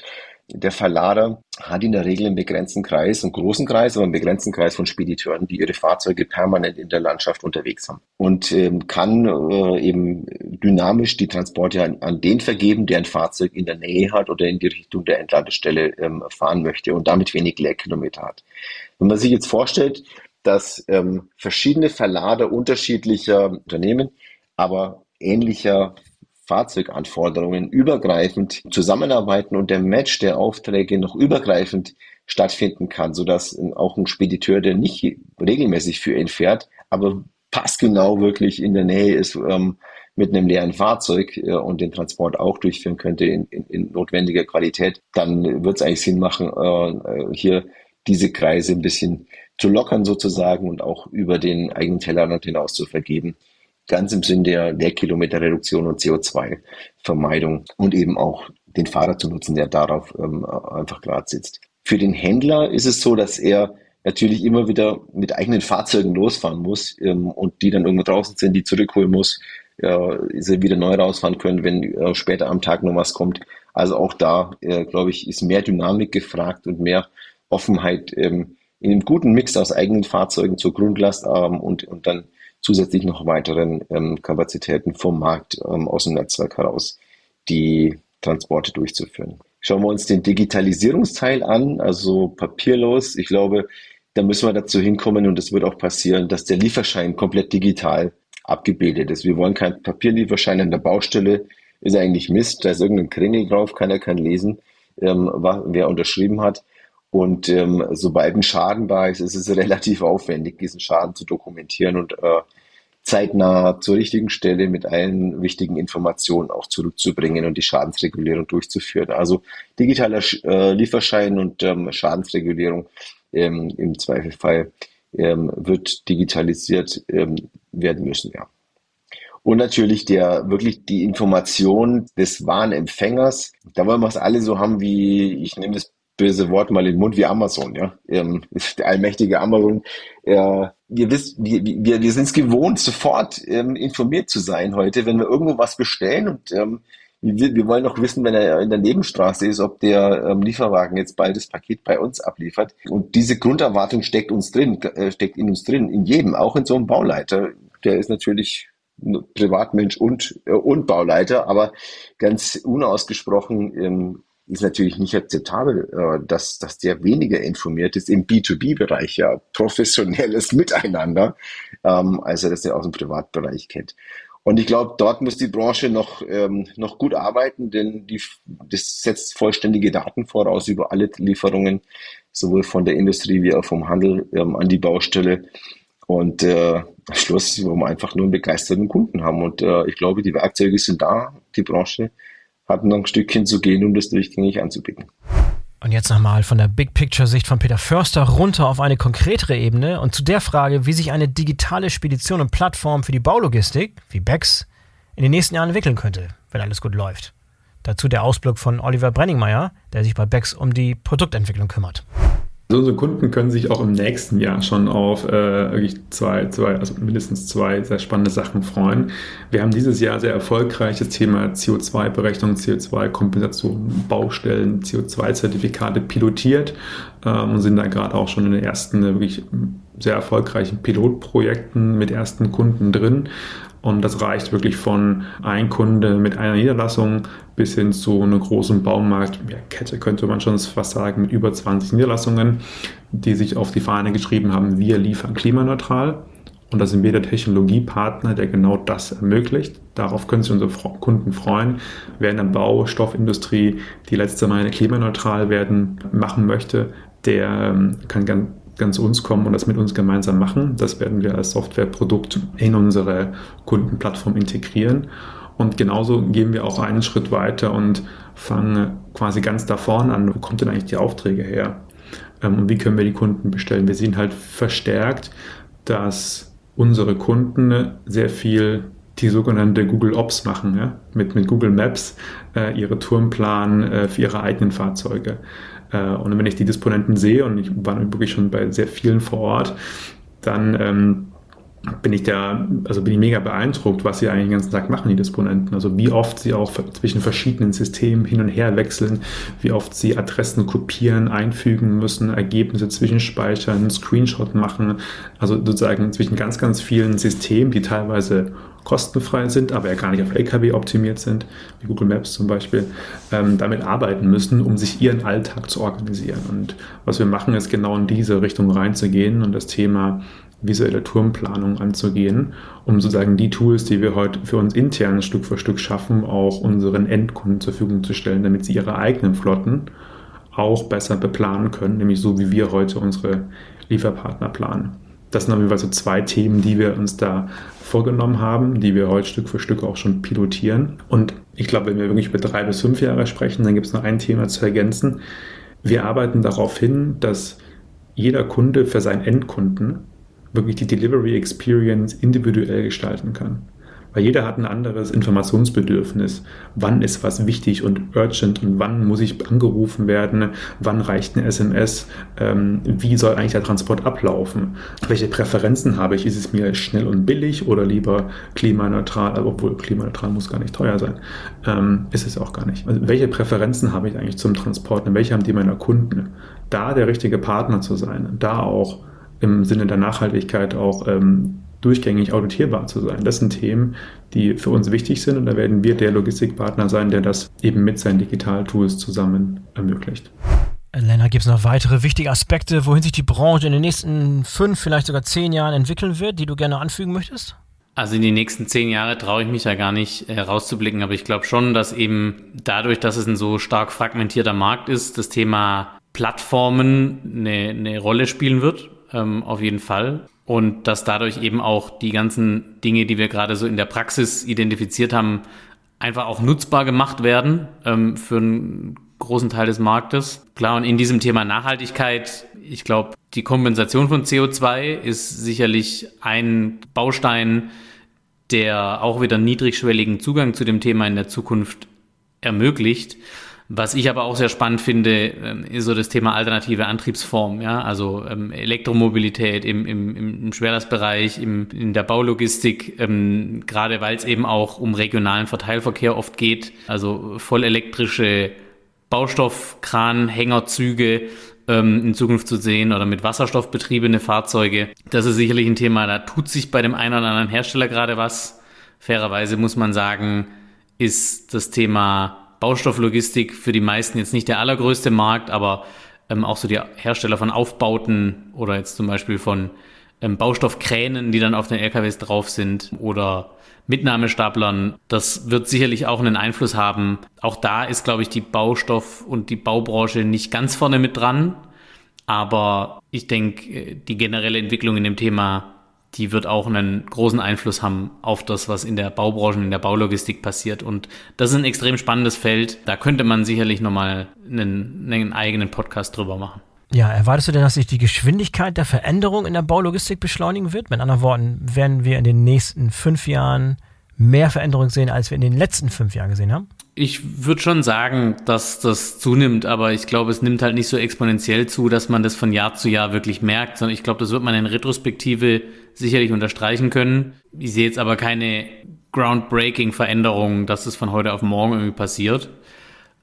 Der Verlader hat in der Regel einen begrenzten Kreis, einen großen Kreis, aber einen begrenzten Kreis von Spediteuren, die ihre Fahrzeuge permanent in der Landschaft unterwegs haben und ähm, kann äh, eben dynamisch die Transporte an, an, den vergeben, der ein Fahrzeug in der Nähe hat oder in die Richtung der Entladestelle ähm, fahren möchte und damit wenig Leerkilometer hat. Wenn man sich jetzt vorstellt, dass ähm, verschiedene Verlader unterschiedlicher Unternehmen, aber ähnlicher Fahrzeuganforderungen übergreifend zusammenarbeiten und der Match der Aufträge noch übergreifend stattfinden kann, sodass auch ein Spediteur, der nicht regelmäßig für ihn fährt, aber passgenau wirklich in der Nähe ist ähm, mit einem leeren Fahrzeug äh, und den Transport auch durchführen könnte in, in, in notwendiger Qualität, dann wird es eigentlich Sinn machen, äh, hier diese Kreise ein bisschen zu lockern sozusagen und auch über den eigenen Tellerrand hinaus zu vergeben ganz im Sinn der Leerkilometerreduktion und CO2-Vermeidung und eben auch den Fahrer zu nutzen, der darauf ähm, einfach gerade sitzt. Für den Händler ist es so, dass er natürlich immer wieder mit eigenen Fahrzeugen losfahren muss ähm, und die dann irgendwo draußen sind, die zurückholen muss, äh, sie wieder neu rausfahren können, wenn äh, später am Tag noch was kommt. Also auch da, äh, glaube ich, ist mehr Dynamik gefragt und mehr Offenheit ähm, in einem guten Mix aus eigenen Fahrzeugen zur Grundlast ähm, und, und dann zusätzlich noch weiteren ähm, Kapazitäten vom Markt ähm, aus dem Netzwerk heraus die Transporte durchzuführen. Schauen wir uns den Digitalisierungsteil an, also papierlos. Ich glaube, da müssen wir dazu hinkommen und es wird auch passieren, dass der Lieferschein komplett digital abgebildet ist. Wir wollen keinen Papierlieferschein an der Baustelle, ist eigentlich Mist, da ist irgendein Kringel drauf, keiner kann lesen, ähm, wer unterschrieben hat. Und ähm, sobald ein Schaden da ist, ist es relativ aufwendig, diesen Schaden zu dokumentieren und äh, zeitnah zur richtigen Stelle mit allen wichtigen Informationen auch zurückzubringen und die Schadensregulierung durchzuführen. Also digitaler äh, Lieferschein und ähm, Schadensregulierung ähm, im Zweifelfall ähm, wird digitalisiert ähm, werden müssen, ja. Und natürlich der wirklich die Information des Warenempfängers. Da wollen wir es alle so haben wie, ich nehme das böse Wort mal in den Mund wie Amazon, ja. Ähm, der allmächtige Amazon. Äh, wir, wissen, wir, wir, wir sind es gewohnt, sofort ähm, informiert zu sein heute, wenn wir irgendwo was bestellen und ähm, wir, wir wollen doch wissen, wenn er in der Nebenstraße ist, ob der ähm, Lieferwagen jetzt bald das Paket bei uns abliefert. Und diese Grunderwartung steckt uns drin, äh, steckt in uns drin, in jedem, auch in so einem Bauleiter. Der ist natürlich Privatmensch und, äh, und Bauleiter, aber ganz unausgesprochen ähm, ist natürlich nicht akzeptabel, äh, dass, dass der weniger informiert ist im B2B-Bereich, ja, professionelles Miteinander, ähm, als er das ja aus dem Privatbereich kennt. Und ich glaube, dort muss die Branche noch, ähm, noch gut arbeiten, denn die, das setzt vollständige Daten voraus über alle Lieferungen, sowohl von der Industrie wie auch vom Handel ähm, an die Baustelle. Und äh, am Schluss wollen wir einfach nur einen begeisterten Kunden haben. Und äh, ich glaube, die Werkzeuge sind da, die Branche hat noch ein Stückchen zu gehen, um das durchgängig anzubieten. Und jetzt nochmal von der Big Picture-Sicht von Peter Förster runter auf eine konkretere Ebene und zu der Frage, wie sich eine digitale Spedition und Plattform für die Baulogistik, wie BEX, in den nächsten Jahren entwickeln könnte, wenn alles gut läuft. Dazu der Ausblick von Oliver Brenningmeier, der sich bei BEX um die Produktentwicklung kümmert. Also unsere Kunden können sich auch im nächsten Jahr schon auf äh, wirklich zwei, zwei, also mindestens zwei sehr spannende Sachen freuen. Wir haben dieses Jahr sehr erfolgreiches Thema CO2-Berechnung, CO2-Kompensation, Baustellen, CO2-Zertifikate pilotiert ähm, und sind da gerade auch schon in den ersten äh, wirklich sehr erfolgreichen Pilotprojekten mit ersten Kunden drin. Und das reicht wirklich von ein Kunde mit einer Niederlassung bis hin zu einer großen Baumarktkette, könnte man schon fast sagen, mit über 20 Niederlassungen, die sich auf die Fahne geschrieben haben, wir liefern klimaneutral. Und da sind wir der Technologiepartner, der genau das ermöglicht. Darauf können sich unsere Kunden freuen. Wer in der Baustoffindustrie die letzte Meile klimaneutral werden machen möchte, der ähm, kann ganz uns kommen und das mit uns gemeinsam machen. Das werden wir als Softwareprodukt in unsere Kundenplattform integrieren. Und genauso gehen wir auch einen Schritt weiter und fangen quasi ganz da vorne an. Wo kommt denn eigentlich die Aufträge her? Ähm, und wie können wir die Kunden bestellen? Wir sehen halt verstärkt, dass unsere Kunden sehr viel die sogenannte Google Ops machen, ja? mit, mit Google Maps äh, ihre Touren äh, für ihre eigenen Fahrzeuge. Äh, und wenn ich die Disponenten sehe, und ich war wirklich schon bei sehr vielen vor Ort, dann ähm, bin ich da, also bin ich mega beeindruckt, was sie eigentlich den ganzen Tag machen, die Disponenten. Also wie oft sie auch zwischen verschiedenen Systemen hin und her wechseln, wie oft sie Adressen kopieren, einfügen müssen, Ergebnisse zwischenspeichern, Screenshot machen. Also sozusagen zwischen ganz, ganz vielen Systemen, die teilweise kostenfrei sind, aber ja gar nicht auf LKW optimiert sind, wie Google Maps zum Beispiel, ähm, damit arbeiten müssen, um sich ihren Alltag zu organisieren. Und was wir machen, ist genau in diese Richtung reinzugehen und das Thema visuelle Turmplanung anzugehen, um sozusagen die Tools, die wir heute für uns intern Stück für Stück schaffen, auch unseren Endkunden zur Verfügung zu stellen, damit sie ihre eigenen Flotten auch besser beplanen können, nämlich so wie wir heute unsere Lieferpartner planen. Das sind auf jeden Fall so zwei Themen, die wir uns da vorgenommen haben, die wir heute Stück für Stück auch schon pilotieren. Und ich glaube, wenn wir wirklich über drei bis fünf Jahre sprechen, dann gibt es noch ein Thema zu ergänzen. Wir arbeiten darauf hin, dass jeder Kunde für seinen Endkunden wirklich die Delivery Experience individuell gestalten kann. Weil jeder hat ein anderes Informationsbedürfnis. Wann ist was wichtig und urgent und wann muss ich angerufen werden? Wann reicht eine SMS? Ähm, wie soll eigentlich der Transport ablaufen? Welche Präferenzen habe ich? Ist es mir schnell und billig oder lieber klimaneutral? Obwohl klimaneutral muss gar nicht teuer sein. Ähm, ist es auch gar nicht. Also welche Präferenzen habe ich eigentlich zum Transport und welche haben die meiner Kunden? Da der richtige Partner zu sein, da auch im Sinne der Nachhaltigkeit auch ähm, durchgängig auditierbar zu sein. Das sind Themen, die für uns wichtig sind und da werden wir der Logistikpartner sein, der das eben mit seinen Digital-Tools zusammen ermöglicht. Lennart, gibt es noch weitere wichtige Aspekte, wohin sich die Branche in den nächsten fünf, vielleicht sogar zehn Jahren entwickeln wird, die du gerne anfügen möchtest? Also in die nächsten zehn Jahre traue ich mich ja gar nicht herauszublicken, aber ich glaube schon, dass eben dadurch, dass es ein so stark fragmentierter Markt ist, das Thema Plattformen eine, eine Rolle spielen wird, ähm, auf jeden Fall und dass dadurch eben auch die ganzen Dinge, die wir gerade so in der Praxis identifiziert haben, einfach auch nutzbar gemacht werden ähm, für einen großen Teil des Marktes. Klar, und in diesem Thema Nachhaltigkeit, ich glaube, die Kompensation von CO2 ist sicherlich ein Baustein, der auch wieder niedrigschwelligen Zugang zu dem Thema in der Zukunft ermöglicht. Was ich aber auch sehr spannend finde, ähm, ist so das Thema alternative Antriebsform, ja, also ähm, Elektromobilität im, im, im Schwerlastbereich, im, in der Baulogistik, ähm, gerade weil es eben auch um regionalen Verteilverkehr oft geht, also voll elektrische Baustoffkranhängerzüge ähm, in Zukunft zu sehen oder mit Wasserstoff betriebene Fahrzeuge. Das ist sicherlich ein Thema, da tut sich bei dem einen oder anderen Hersteller gerade was. Fairerweise muss man sagen, ist das Thema Baustofflogistik für die meisten jetzt nicht der allergrößte Markt, aber ähm, auch so die Hersteller von Aufbauten oder jetzt zum Beispiel von ähm, Baustoffkränen, die dann auf den LKWs drauf sind oder Mitnahmestaplern. Das wird sicherlich auch einen Einfluss haben. Auch da ist, glaube ich, die Baustoff- und die Baubranche nicht ganz vorne mit dran. Aber ich denke, die generelle Entwicklung in dem Thema die wird auch einen großen Einfluss haben auf das, was in der Baubranche, in der Baulogistik passiert. Und das ist ein extrem spannendes Feld. Da könnte man sicherlich nochmal einen, einen eigenen Podcast drüber machen. Ja, erwartest du denn, dass sich die Geschwindigkeit der Veränderung in der Baulogistik beschleunigen wird? Mit anderen Worten, werden wir in den nächsten fünf Jahren mehr Veränderungen sehen, als wir in den letzten fünf Jahren gesehen haben? Ich würde schon sagen, dass das zunimmt, aber ich glaube, es nimmt halt nicht so exponentiell zu, dass man das von Jahr zu Jahr wirklich merkt, sondern ich glaube, das wird man in Retrospektive sicherlich unterstreichen können. Ich sehe jetzt aber keine groundbreaking Veränderung, dass es von heute auf morgen irgendwie passiert.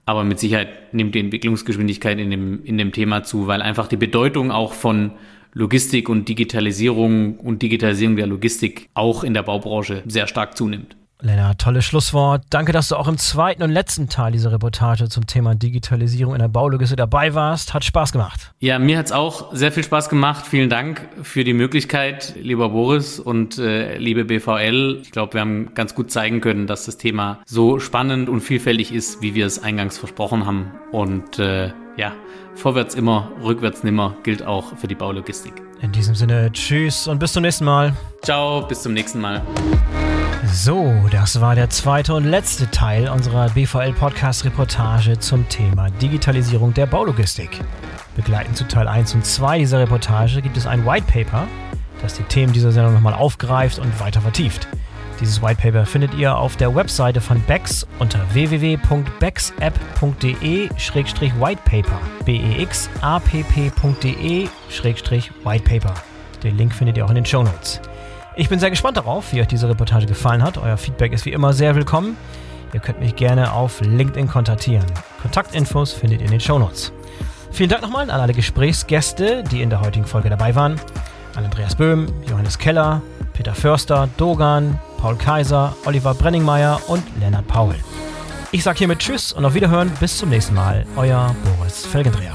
Aber mit Sicherheit nimmt die Entwicklungsgeschwindigkeit in dem, in dem Thema zu, weil einfach die Bedeutung auch von Logistik und Digitalisierung und Digitalisierung der Logistik auch in der Baubranche sehr stark zunimmt. Lennart, tolles Schlusswort. Danke, dass du auch im zweiten und letzten Teil dieser Reportage zum Thema Digitalisierung in der Baulogistik dabei warst. Hat Spaß gemacht. Ja, mir hat es auch sehr viel Spaß gemacht. Vielen Dank für die Möglichkeit, lieber Boris und äh, liebe BVL. Ich glaube, wir haben ganz gut zeigen können, dass das Thema so spannend und vielfältig ist, wie wir es eingangs versprochen haben. Und äh, ja, vorwärts immer, rückwärts nimmer gilt auch für die Baulogistik. In diesem Sinne, tschüss und bis zum nächsten Mal. Ciao, bis zum nächsten Mal. So, das war der zweite und letzte Teil unserer BVL-Podcast-Reportage zum Thema Digitalisierung der Baulogistik. Begleitend zu Teil 1 und 2 dieser Reportage gibt es ein White Paper, das die Themen dieser Sendung nochmal aufgreift und weiter vertieft. Dieses White Paper findet ihr auf der Webseite von BEX unter www.bexapp.de-whitepaper. bexapp.de-whitepaper. Den Link findet ihr auch in den Show Notes. Ich bin sehr gespannt darauf, wie euch diese Reportage gefallen hat. Euer Feedback ist wie immer sehr willkommen. Ihr könnt mich gerne auf LinkedIn kontaktieren. Kontaktinfos findet ihr in den Shownotes. Vielen Dank nochmal an alle Gesprächsgäste, die in der heutigen Folge dabei waren. An Andreas Böhm, Johannes Keller, Peter Förster, Dogan, Paul Kaiser, Oliver Brenningmeier und Lennart Paul. Ich sage hiermit Tschüss und auf Wiederhören. Bis zum nächsten Mal. Euer Boris Felgendreher.